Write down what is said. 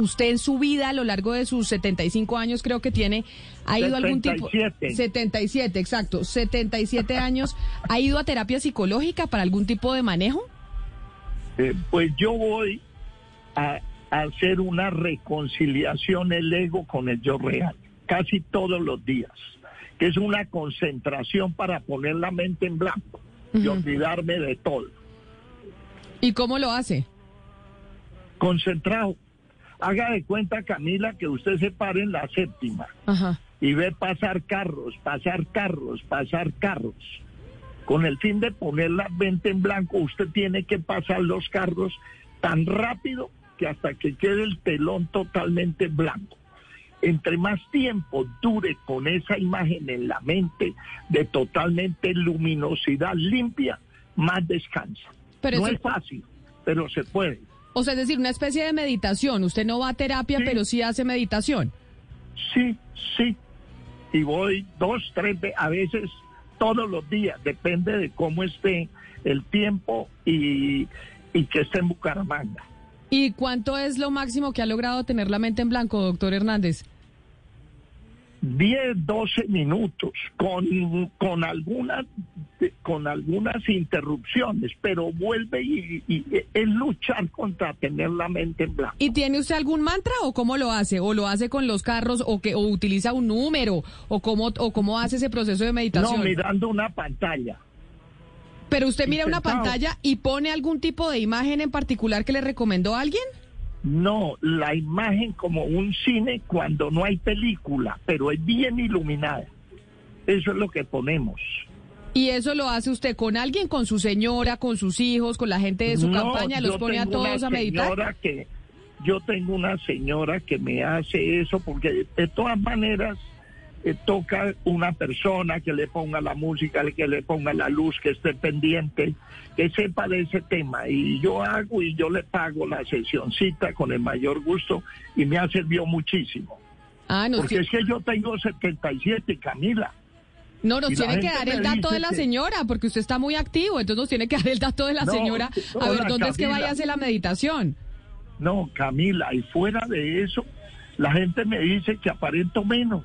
Usted en su vida, a lo largo de sus 75 años, creo que tiene, ha ido a algún tipo... 77. 77, exacto. 77 años. ¿Ha ido a terapia psicológica para algún tipo de manejo? Eh, pues yo voy a, a hacer una reconciliación el ego con el yo real, casi todos los días, que es una concentración para poner la mente en blanco y olvidarme de todo. ¿Y cómo lo hace? Concentrado. Haga de cuenta, Camila, que usted se pare en la séptima Ajá. y ve pasar carros, pasar carros, pasar carros. Con el fin de poner la mente en blanco, usted tiene que pasar los carros tan rápido que hasta que quede el telón totalmente blanco. Entre más tiempo dure con esa imagen en la mente de totalmente luminosidad limpia, más descansa. Pero no es fácil, pero se puede. O sea, es decir, una especie de meditación. Usted no va a terapia, Sí. pero sí hace meditación. Sí, sí. Y voy dos, tres, a veces todos los días, depende de cómo esté el tiempo y, y que esté en Bucaramanga. ¿Y cuánto es lo máximo que ha logrado tener la mente en blanco, doctor Hernández? 10, 12 minutos con, con algunas con algunas interrupciones, pero vuelve y, y es luchar contra tener la mente en blanco. ¿Y tiene usted algún mantra o cómo lo hace? ¿O lo hace con los carros o que o utiliza un número o cómo o cómo hace ese proceso de No, meditación? mirando una pantalla. Pero usted mira una pantalla y pone algún tipo de imagen en particular que le recomendó a alguien? No, la imagen como un cine cuando no hay película, pero es bien iluminada. Eso es lo que ponemos. Y eso lo hace usted con alguien, con su señora, con sus hijos, con la gente de su No, campaña, los pone a todos a meditar. Que, yo tengo una señora que me hace eso porque de todas maneras eh, toca una persona que le ponga la música, que le ponga la luz, que esté pendiente, que sepa de ese tema. Y yo hago y yo le pago la sesioncita con el mayor gusto y me ha servido muchísimo. Ah, Porque es que yo tengo 77, Camila. no, nos tiene que dar el dato de la que- señora, porque usted está muy activo, entonces nos tiene que dar el dato de la No, señora, a ver dónde es que vaya a hacer la meditación. No, Camila, y fuera de eso, la gente me dice que aparento menos.